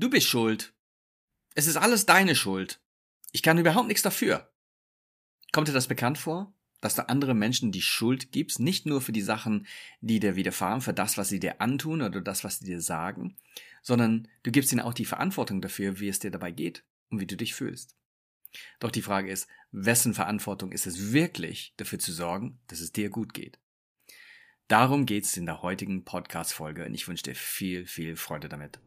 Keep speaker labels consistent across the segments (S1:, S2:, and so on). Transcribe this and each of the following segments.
S1: Du bist schuld. Es ist alles deine Schuld. Ich kann überhaupt nichts dafür. Kommt dir das bekannt vor? Dass du anderen Menschen die Schuld gibst, nicht nur für die Sachen, die dir widerfahren, für das, was sie dir antun oder das, was sie dir sagen, sondern du gibst ihnen auch die Verantwortung dafür, wie es dir dabei geht und wie du dich fühlst. Doch die Frage ist, wessen Verantwortung ist es wirklich, dafür zu sorgen, dass es dir gut geht? Darum geht es in der heutigen Podcast-Folge und ich wünsche dir viel, viel Freude damit.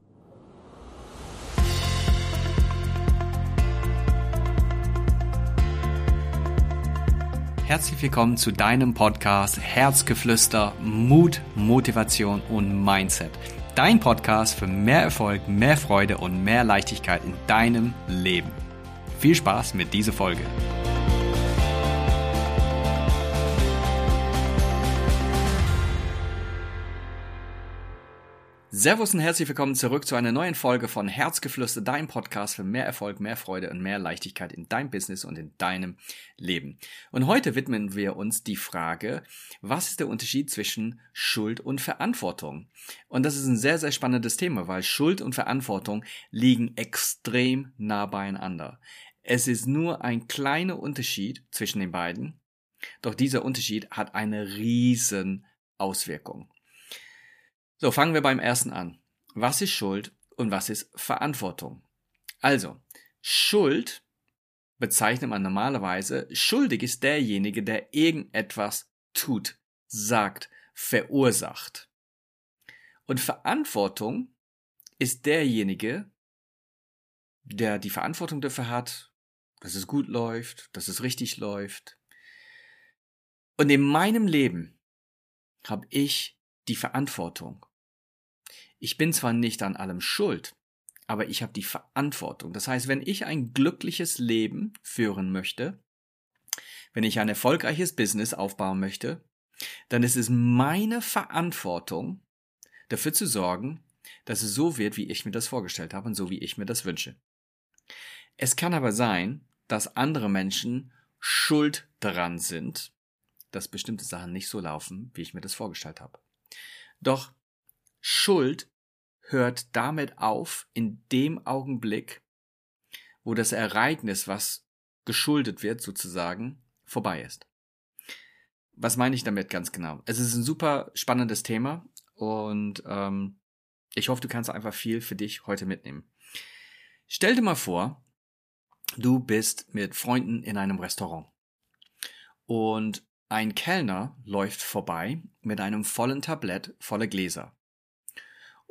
S1: Herzlich willkommen zu deinem Podcast Herzgeflüster, Mut, Motivation und Mindset. Dein Podcast für mehr Erfolg, mehr Freude und mehr Leichtigkeit in deinem Leben. Viel Spaß mit dieser Folge. Servus und herzlich willkommen zurück zu einer neuen Folge von Herzgeflüster, dein Podcast für mehr Erfolg, mehr Freude und mehr Leichtigkeit in deinem Business und in deinem Leben. Und heute widmen wir uns die Frage, was ist der Unterschied zwischen Schuld und Verantwortung? Und das ist ein sehr, sehr spannendes Thema, weil Schuld und Verantwortung liegen extrem nah beieinander. Es ist nur ein kleiner Unterschied zwischen den beiden, doch dieser Unterschied hat eine riesen Auswirkung. So, fangen wir beim ersten an. Was ist Schuld und was ist Verantwortung? Also, Schuld bezeichnet man normalerweise, schuldig ist derjenige, der irgendetwas tut, sagt, verursacht. Und Verantwortung ist derjenige, der die Verantwortung dafür hat, dass es gut läuft, dass es richtig läuft. Und in meinem Leben habe ich die Verantwortung ich bin zwar nicht an allem schuld, aber ich habe die Verantwortung. Das heißt, wenn ich ein glückliches Leben führen möchte, wenn ich ein erfolgreiches Business aufbauen möchte, dann ist es meine Verantwortung, dafür zu sorgen, dass es so wird, wie ich mir das vorgestellt habe und so, wie ich mir das wünsche. Es kann aber sein, dass andere Menschen schuld daran sind, dass bestimmte Sachen nicht so laufen, wie ich mir das vorgestellt habe. Doch Schuld hört damit auf, in dem Augenblick, wo das Ereignis, was geschuldet wird, sozusagen, vorbei ist. Was meine ich damit ganz genau? Es ist ein super spannendes Thema und ähm, ich hoffe, du kannst einfach viel für dich heute mitnehmen. Stell dir mal vor, du bist mit Freunden in einem Restaurant und ein Kellner läuft vorbei mit einem vollen Tablett voller Gläser.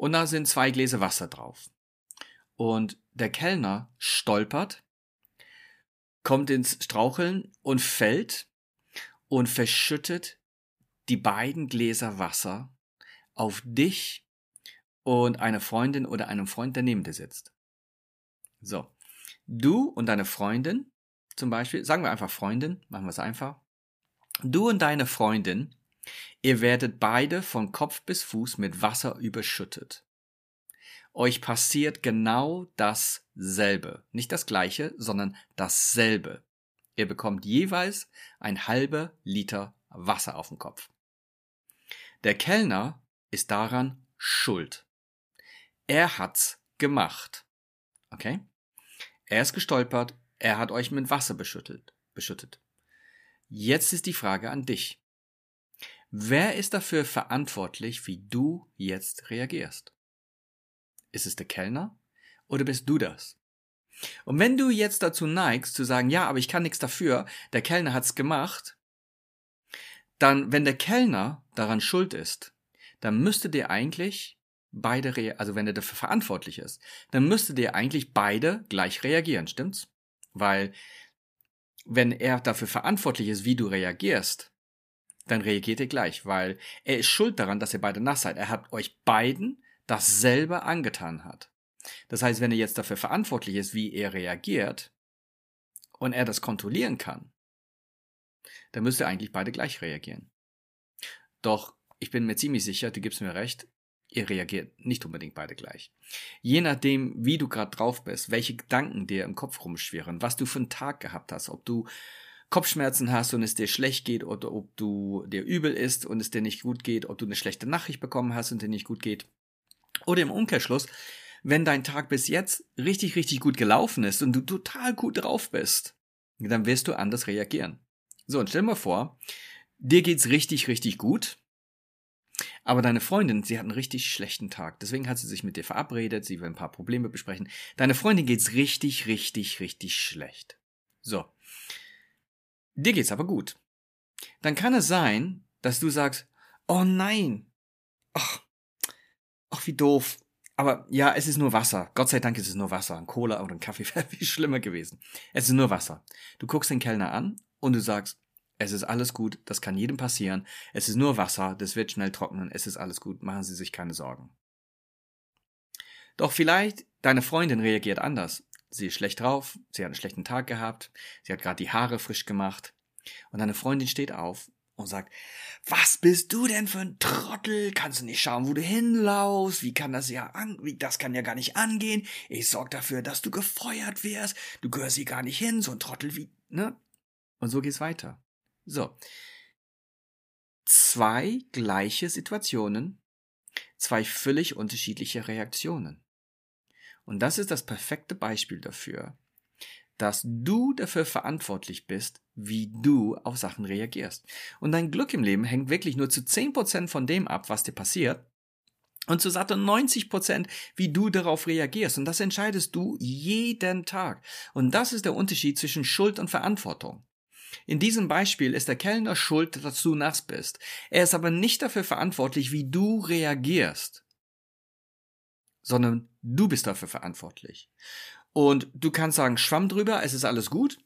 S1: Und da sind zwei Gläser Wasser drauf. Und der Kellner stolpert, kommt ins Straucheln und fällt und verschüttet die beiden Gläser Wasser auf dich und eine Freundin oder einem Freund, der neben dir sitzt. So. Du und deine Freundin, zum Beispiel, sagen wir einfach Freundin, machen wir es einfach. Du und deine Freundin Ihr werdet beide von Kopf bis Fuß mit Wasser überschüttet. Euch passiert genau dasselbe. Nicht das gleiche, sondern dasselbe. Ihr bekommt jeweils ein halber Liter Wasser auf den Kopf. Der Kellner ist daran schuld. Er hat's gemacht. Okay? Er ist gestolpert, er hat euch mit Wasser beschüttet, beschüttet. Jetzt ist die Frage an dich. Wer ist dafür verantwortlich, wie du jetzt reagierst? Ist es der Kellner oder bist du das? Und wenn du jetzt dazu neigst zu sagen, ja, aber ich kann nichts dafür, der Kellner hat's gemacht, dann, wenn der Kellner daran schuld ist, dann müsste dir eigentlich beide, also wenn er dafür verantwortlich ist, dann müsste dir eigentlich beide gleich reagieren, stimmt's? Weil, wenn er dafür verantwortlich ist, wie du reagierst, dann reagiert ihr gleich, weil er ist schuld daran, dass ihr beide nass seid. Er hat euch beiden dasselbe angetan hat. Das heißt, wenn er jetzt dafür verantwortlich ist, wie er reagiert und er das kontrollieren kann, dann müsst ihr eigentlich beide gleich reagieren. Doch ich bin mir ziemlich sicher, du gibst mir recht, ihr reagiert nicht unbedingt beide gleich. Je nachdem, wie du gerade drauf bist, welche Gedanken dir im Kopf rumschwirren, was du für einen Tag gehabt hast, ob du Kopfschmerzen hast und es dir schlecht geht oder ob du dir übel ist und es dir nicht gut geht, ob du eine schlechte Nachricht bekommen hast und dir nicht gut geht. Oder im Umkehrschluss, wenn dein Tag bis jetzt richtig, richtig gut gelaufen ist und du total gut drauf bist, dann wirst du anders reagieren. So, und stell dir mal vor, dir geht's richtig, richtig gut, aber deine Freundin, sie hat einen richtig schlechten Tag. Deswegen hat sie sich mit dir verabredet, sie will ein paar Probleme besprechen. Deine Freundin geht's richtig, richtig, richtig schlecht. So. Dir geht's aber gut. Dann kann es sein, dass du sagst, oh nein, ach, ach wie doof. Aber ja, es ist nur Wasser. Gott sei Dank ist es nur Wasser. Ein Cola oder ein Kaffee wäre viel schlimmer gewesen. Es ist nur Wasser. Du guckst den Kellner an und du sagst, es ist alles gut, das kann jedem passieren. Es ist nur Wasser, das wird schnell trocknen, es ist alles gut, machen Sie sich keine Sorgen. Doch vielleicht deine Freundin reagiert anders. Sie ist schlecht drauf, sie hat einen schlechten Tag gehabt, sie hat gerade die Haare frisch gemacht und deine Freundin steht auf und sagt, was bist du denn für ein Trottel? Kannst du nicht schauen, wo du hinlaufst? Wie kann das ja an, wie, das kann ja gar nicht angehen. Ich sorg dafür, dass du gefeuert wirst. Du gehörst hier gar nicht hin, so ein Trottel wie, ne? Und so geht's weiter. So. Zwei gleiche Situationen, zwei völlig unterschiedliche Reaktionen. Und das ist das perfekte Beispiel dafür, dass du dafür verantwortlich bist, wie du auf Sachen reagierst. Und dein Glück im Leben hängt wirklich nur zu 10% von dem ab, was dir passiert. Und zu satte 90%, wie du darauf reagierst. Und das entscheidest du jeden Tag. Und das ist der Unterschied zwischen Schuld und Verantwortung. In diesem Beispiel ist der Kellner schuld, dass du nass bist. Er ist aber nicht dafür verantwortlich, wie du reagierst, sondern du bist dafür verantwortlich. Und du kannst sagen, schwamm drüber, es ist alles gut.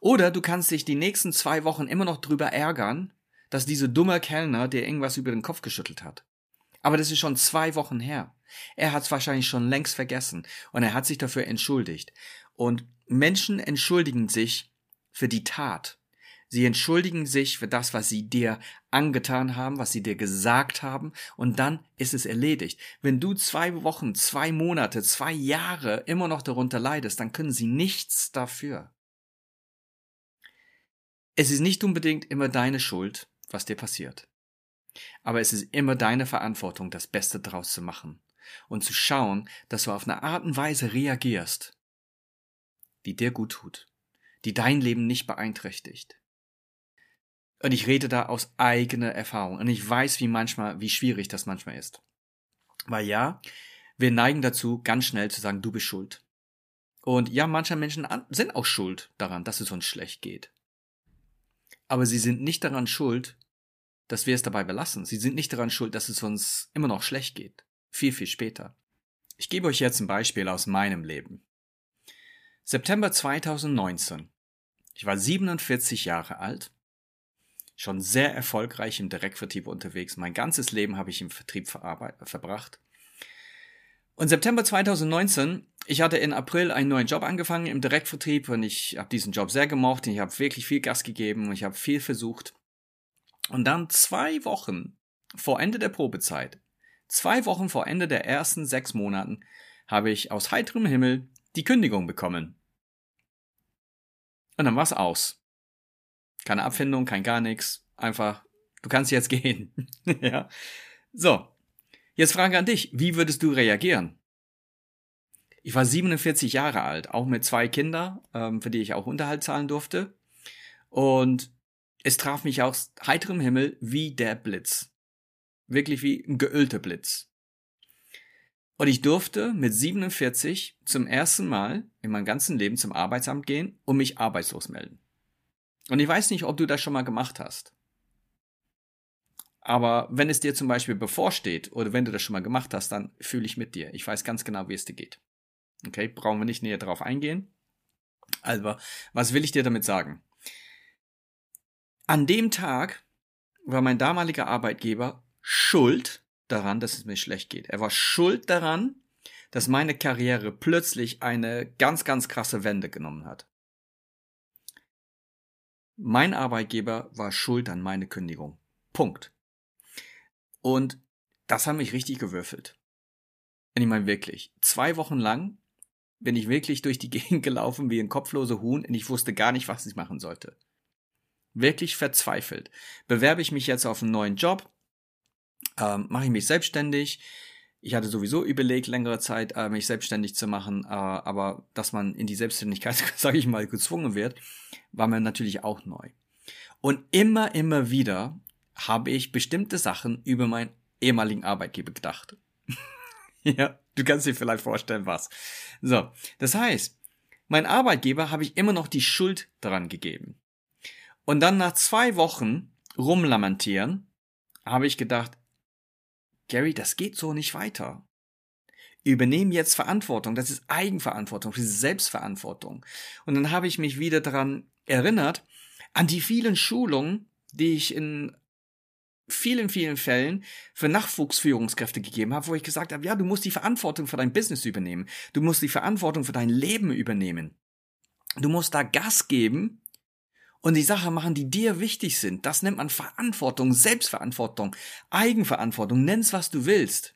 S1: Oder du kannst dich die nächsten zwei Wochen immer noch drüber ärgern, dass dieser dumme Kellner dir irgendwas über den Kopf geschüttelt hat. Aber das ist schon zwei Wochen her. Er hat es wahrscheinlich schon längst vergessen und er hat sich dafür entschuldigt. Und Menschen entschuldigen sich für die Tat. Sie entschuldigen sich für das, was sie dir angetan haben, was sie dir gesagt haben, und dann ist es erledigt. Wenn du zwei Wochen, zwei Monate, zwei Jahre immer noch darunter leidest, dann können sie nichts dafür. Es ist nicht unbedingt immer deine Schuld, was dir passiert. Aber es ist immer deine Verantwortung, das Beste draus zu machen und zu schauen, dass du auf eine Art und Weise reagierst, die dir gut tut, die dein Leben nicht beeinträchtigt. Und ich rede da aus eigener Erfahrung. Und ich weiß, wie manchmal, wie schwierig das manchmal ist. Weil ja, wir neigen dazu, ganz schnell zu sagen, du bist schuld. Und ja, manche Menschen sind auch schuld daran, dass es uns schlecht geht. Aber sie sind nicht daran schuld, dass wir es dabei belassen. Sie sind nicht daran schuld, dass es uns immer noch schlecht geht. Viel, viel später. Ich gebe euch jetzt ein Beispiel aus meinem Leben. September 2019. Ich war 47 Jahre alt schon sehr erfolgreich im Direktvertrieb unterwegs. Mein ganzes Leben habe ich im Vertrieb verbracht. Und September 2019, ich hatte in April einen neuen Job angefangen im Direktvertrieb und ich habe diesen Job sehr gemocht und ich habe wirklich viel Gas gegeben und ich habe viel versucht. Und dann zwei Wochen vor Ende der Probezeit, zwei Wochen vor Ende der ersten sechs Monaten, habe ich aus heiterem Himmel die Kündigung bekommen. Und dann war es aus. Keine Abfindung, kein gar nichts. Einfach, du kannst jetzt gehen. ja. So. Jetzt Frage an dich. Wie würdest du reagieren? Ich war 47 Jahre alt, auch mit zwei Kindern, ähm, für die ich auch Unterhalt zahlen durfte. Und es traf mich aus heiterem Himmel wie der Blitz. Wirklich wie ein geölter Blitz. Und ich durfte mit 47 zum ersten Mal in meinem ganzen Leben zum Arbeitsamt gehen und mich arbeitslos melden. Und ich weiß nicht, ob du das schon mal gemacht hast. Aber wenn es dir zum Beispiel bevorsteht oder wenn du das schon mal gemacht hast, dann fühle ich mit dir. Ich weiß ganz genau, wie es dir geht. Okay, brauchen wir nicht näher darauf eingehen. Also, was will ich dir damit sagen? An dem Tag war mein damaliger Arbeitgeber schuld daran, dass es mir schlecht geht. Er war schuld daran, dass meine Karriere plötzlich eine ganz, ganz krasse Wende genommen hat. Mein Arbeitgeber war schuld an meine Kündigung. Punkt. Und das hat mich richtig gewürfelt. Ich meine wirklich, zwei Wochen lang bin ich wirklich durch die Gegend gelaufen wie ein kopfloser Huhn und ich wusste gar nicht, was ich machen sollte. Wirklich verzweifelt. Bewerbe ich mich jetzt auf einen neuen Job? Ähm, mache ich mich selbstständig? Ich hatte sowieso überlegt, längere Zeit äh, mich selbstständig zu machen, äh, aber dass man in die Selbstständigkeit, sage ich mal, gezwungen wird, war mir natürlich auch neu. Und immer, immer wieder habe ich bestimmte Sachen über meinen ehemaligen Arbeitgeber gedacht. ja, du kannst dir vielleicht vorstellen, was. So, das heißt, mein Arbeitgeber habe ich immer noch die Schuld daran gegeben. Und dann nach zwei Wochen rumlamentieren, habe ich gedacht, Gary, das geht so nicht weiter. Übernehmen jetzt Verantwortung, das ist Eigenverantwortung, das ist Selbstverantwortung. Und dann habe ich mich wieder daran erinnert, an die vielen Schulungen, die ich in vielen, vielen Fällen für Nachwuchsführungskräfte gegeben habe, wo ich gesagt habe, ja, du musst die Verantwortung für dein Business übernehmen. Du musst die Verantwortung für dein Leben übernehmen. Du musst da Gas geben und die Sachen machen, die dir wichtig sind. Das nennt man Verantwortung, Selbstverantwortung, Eigenverantwortung, nenn's was du willst.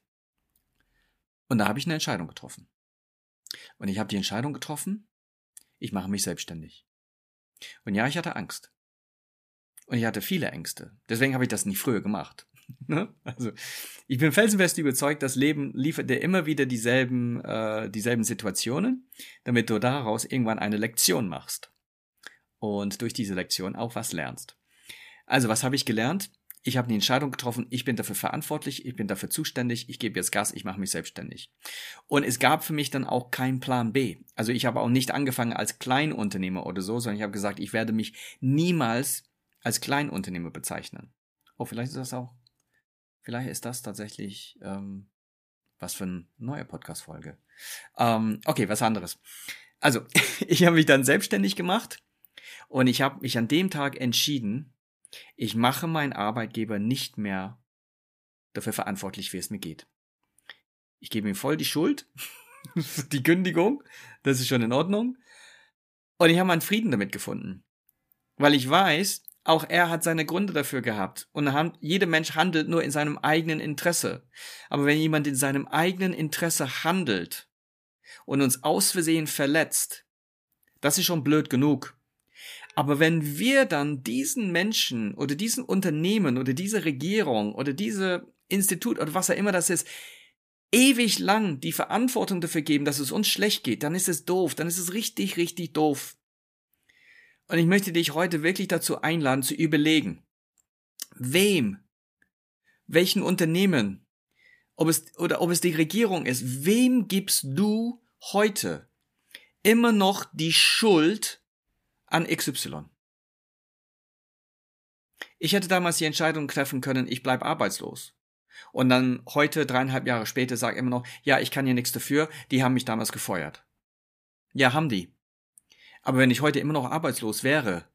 S1: Und da habe ich eine Entscheidung getroffen. Und ich habe die Entscheidung getroffen, ich mache mich selbstständig. Und ja, ich hatte Angst. Und ich hatte viele Ängste. Deswegen habe ich das nicht früher gemacht. Ne? also ich bin felsenfest überzeugt, das Leben liefert dir immer wieder dieselben, äh, dieselben Situationen, damit du daraus irgendwann eine Lektion machst. Und durch diese Lektion auch was lernst. Also, was habe ich gelernt? Ich habe eine Entscheidung getroffen, ich bin dafür verantwortlich, ich bin dafür zuständig, ich gebe jetzt Gas, ich mache mich selbstständig. Und es gab für mich dann auch keinen Plan B. Also ich habe auch nicht angefangen als Kleinunternehmer oder so, sondern ich habe gesagt, ich werde mich niemals als Kleinunternehmer bezeichnen. Oh, vielleicht ist das auch, vielleicht ist das tatsächlich ähm, was für eine neue Podcast-Folge. Ähm, okay, was anderes. Also, ich habe mich dann selbstständig gemacht und ich habe mich an dem Tag entschieden, ich mache meinen Arbeitgeber nicht mehr dafür verantwortlich, wie es mir geht. Ich gebe ihm voll die Schuld, die Kündigung, das ist schon in Ordnung. Und ich habe meinen Frieden damit gefunden. Weil ich weiß, auch er hat seine Gründe dafür gehabt. Und jeder Mensch handelt nur in seinem eigenen Interesse. Aber wenn jemand in seinem eigenen Interesse handelt und uns aus Versehen verletzt, das ist schon blöd genug. Aber wenn wir dann diesen Menschen oder diesen Unternehmen oder diese Regierung oder diese Institut oder was auch immer das ist, ewig lang die Verantwortung dafür geben, dass es uns schlecht geht, dann ist es doof, dann ist es richtig, richtig doof. Und ich möchte dich heute wirklich dazu einladen, zu überlegen, wem, welchen Unternehmen, ob es, oder ob es die Regierung ist, wem gibst du heute immer noch die Schuld an XY? Ich hätte damals die Entscheidung treffen können, ich bleib arbeitslos. Und dann heute, dreieinhalb Jahre später, sage immer noch, ja, ich kann hier nichts dafür, die haben mich damals gefeuert. Ja, haben die. Aber wenn ich heute immer noch arbeitslos wäre,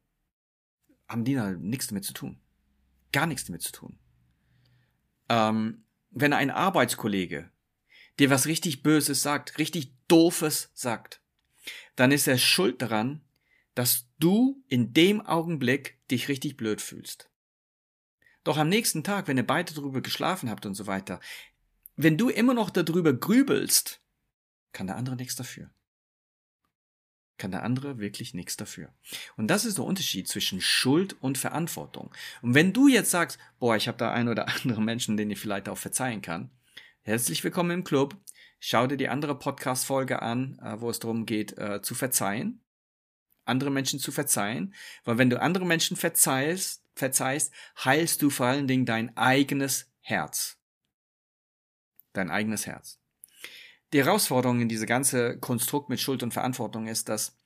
S1: haben die da nichts damit zu tun. Gar nichts damit zu tun. Ähm, wenn ein Arbeitskollege dir was richtig Böses sagt, richtig Doofes sagt, dann ist er schuld daran, dass du in dem Augenblick dich richtig blöd fühlst. Doch am nächsten Tag, wenn ihr beide darüber geschlafen habt und so weiter, wenn du immer noch darüber grübelst, kann der andere nichts dafür kann der andere wirklich nichts dafür. Und das ist der Unterschied zwischen Schuld und Verantwortung. Und wenn du jetzt sagst, boah, ich habe da ein oder andere Menschen, denen ich vielleicht auch verzeihen kann, herzlich willkommen im Club. Schau dir die andere Podcast-Folge an, äh, wo es darum geht, äh, zu verzeihen, andere Menschen zu verzeihen, weil wenn du andere Menschen verzeihst, verzeihst, heilst du vor allen Dingen dein eigenes Herz. Dein eigenes Herz. Die Herausforderung in diese ganze Konstrukt mit Schuld und Verantwortung ist, dass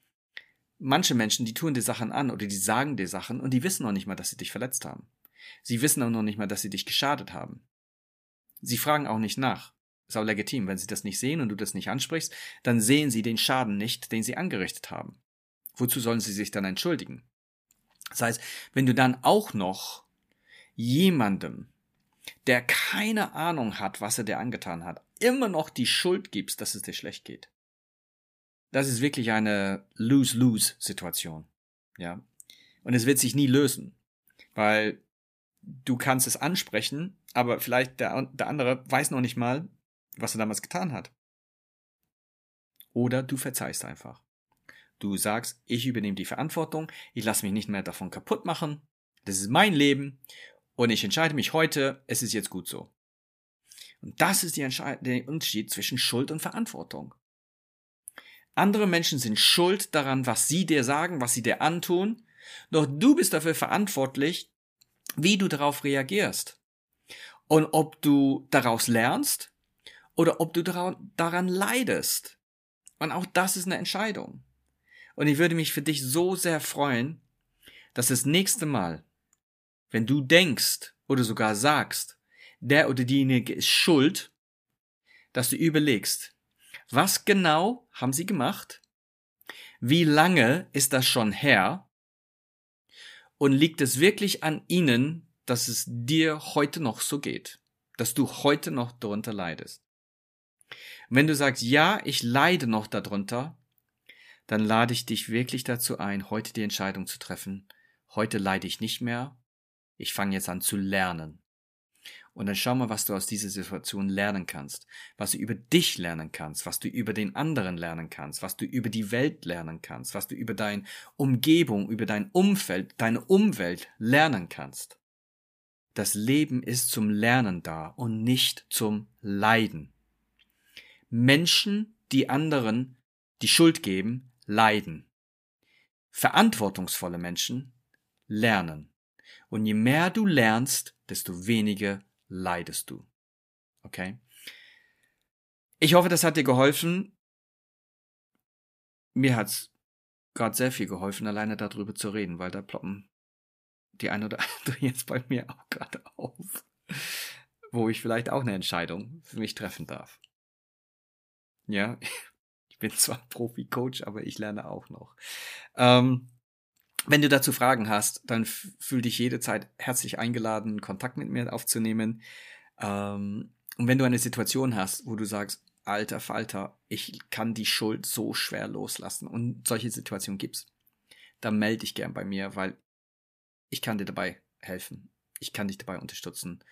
S1: manche Menschen, die tun dir Sachen an oder die sagen dir Sachen und die wissen noch nicht mal, dass sie dich verletzt haben. Sie wissen auch noch nicht mal, dass sie dich geschadet haben. Sie fragen auch nicht nach. Ist auch legitim. Wenn sie das nicht sehen und du das nicht ansprichst, dann sehen sie den Schaden nicht, den sie angerichtet haben. Wozu sollen sie sich dann entschuldigen? Das heißt, wenn du dann auch noch jemandem, der keine Ahnung hat, was er dir angetan hat, immer noch die Schuld gibst, dass es dir schlecht geht. Das ist wirklich eine Lose-Lose-Situation. Ja. Und es wird sich nie lösen. Weil du kannst es ansprechen, aber vielleicht der, der andere weiß noch nicht mal, was er damals getan hat. Oder du verzeihst einfach. Du sagst, ich übernehme die Verantwortung, ich lasse mich nicht mehr davon kaputt machen, das ist mein Leben und ich entscheide mich heute, es ist jetzt gut so. Und das ist der Unterschied zwischen Schuld und Verantwortung. Andere Menschen sind schuld daran, was sie dir sagen, was sie dir antun, doch du bist dafür verantwortlich, wie du darauf reagierst. Und ob du daraus lernst oder ob du daran leidest. Und auch das ist eine Entscheidung. Und ich würde mich für dich so sehr freuen, dass das nächste Mal, wenn du denkst oder sogar sagst, der oder diejenige ist schuld, dass du überlegst, was genau haben sie gemacht? Wie lange ist das schon her? Und liegt es wirklich an ihnen, dass es dir heute noch so geht? Dass du heute noch darunter leidest? Wenn du sagst, ja, ich leide noch darunter, dann lade ich dich wirklich dazu ein, heute die Entscheidung zu treffen. Heute leide ich nicht mehr. Ich fange jetzt an zu lernen. Und dann schau mal, was du aus dieser Situation lernen kannst, was du über dich lernen kannst, was du über den anderen lernen kannst, was du über die Welt lernen kannst, was du über deine Umgebung, über dein Umfeld, deine Umwelt lernen kannst. Das Leben ist zum Lernen da und nicht zum Leiden. Menschen, die anderen die Schuld geben, leiden. Verantwortungsvolle Menschen lernen. Und je mehr du lernst, desto weniger leidest du. Okay? Ich hoffe, das hat dir geholfen. Mir hat's gerade sehr viel geholfen, alleine darüber zu reden, weil da ploppen die ein oder andere jetzt bei mir auch gerade auf, wo ich vielleicht auch eine Entscheidung für mich treffen darf. Ja, bin zwar Profi-Coach, aber ich lerne auch noch. Ähm, wenn du dazu Fragen hast, dann fühl dich jederzeit herzlich eingeladen, Kontakt mit mir aufzunehmen. Ähm, und wenn du eine Situation hast, wo du sagst, alter Falter, ich kann die Schuld so schwer loslassen und solche Situationen gibt's, dann melde dich gern bei mir, weil ich kann dir dabei helfen. Ich kann dich dabei unterstützen,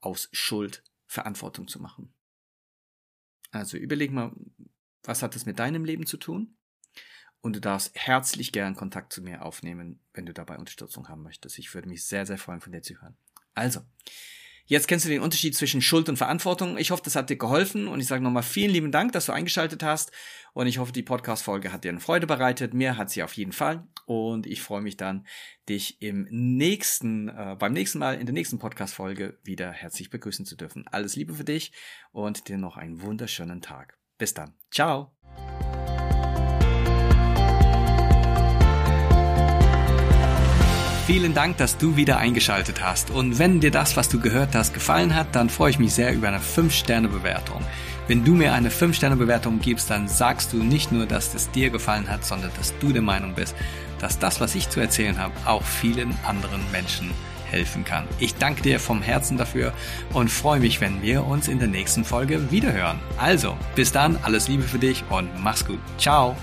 S1: aus Schuld Verantwortung zu machen. Also überleg mal, was hat das mit deinem Leben zu tun? Und du darfst herzlich gern Kontakt zu mir aufnehmen, wenn du dabei Unterstützung haben möchtest. Ich würde mich sehr, sehr freuen, von dir zu hören. Also, jetzt kennst du den Unterschied zwischen Schuld und Verantwortung. Ich hoffe, das hat dir geholfen und ich sage nochmal vielen lieben Dank, dass du eingeschaltet hast und ich hoffe, die Podcast-Folge hat dir eine Freude bereitet. Mir hat sie auf jeden Fall und ich freue mich dann, dich im nächsten, äh, beim nächsten Mal in der nächsten Podcast-Folge wieder herzlich begrüßen zu dürfen. Alles Liebe für dich und dir noch einen wunderschönen Tag. Bis dann. Ciao. Vielen Dank, dass du wieder eingeschaltet hast. Und wenn dir das, was du gehört hast, gefallen hat, dann freue ich mich sehr über eine 5-Sterne-Bewertung. Wenn du mir eine 5-Sterne-Bewertung gibst, dann sagst du nicht nur, dass es dir gefallen hat, sondern dass du der Meinung bist, dass das, was ich zu erzählen habe, auch vielen anderen Menschen helfen kann. Ich danke dir vom Herzen dafür und freue mich, wenn wir uns in der nächsten Folge wiederhören. Also, bis dann, alles Liebe für dich und mach's gut. Ciao.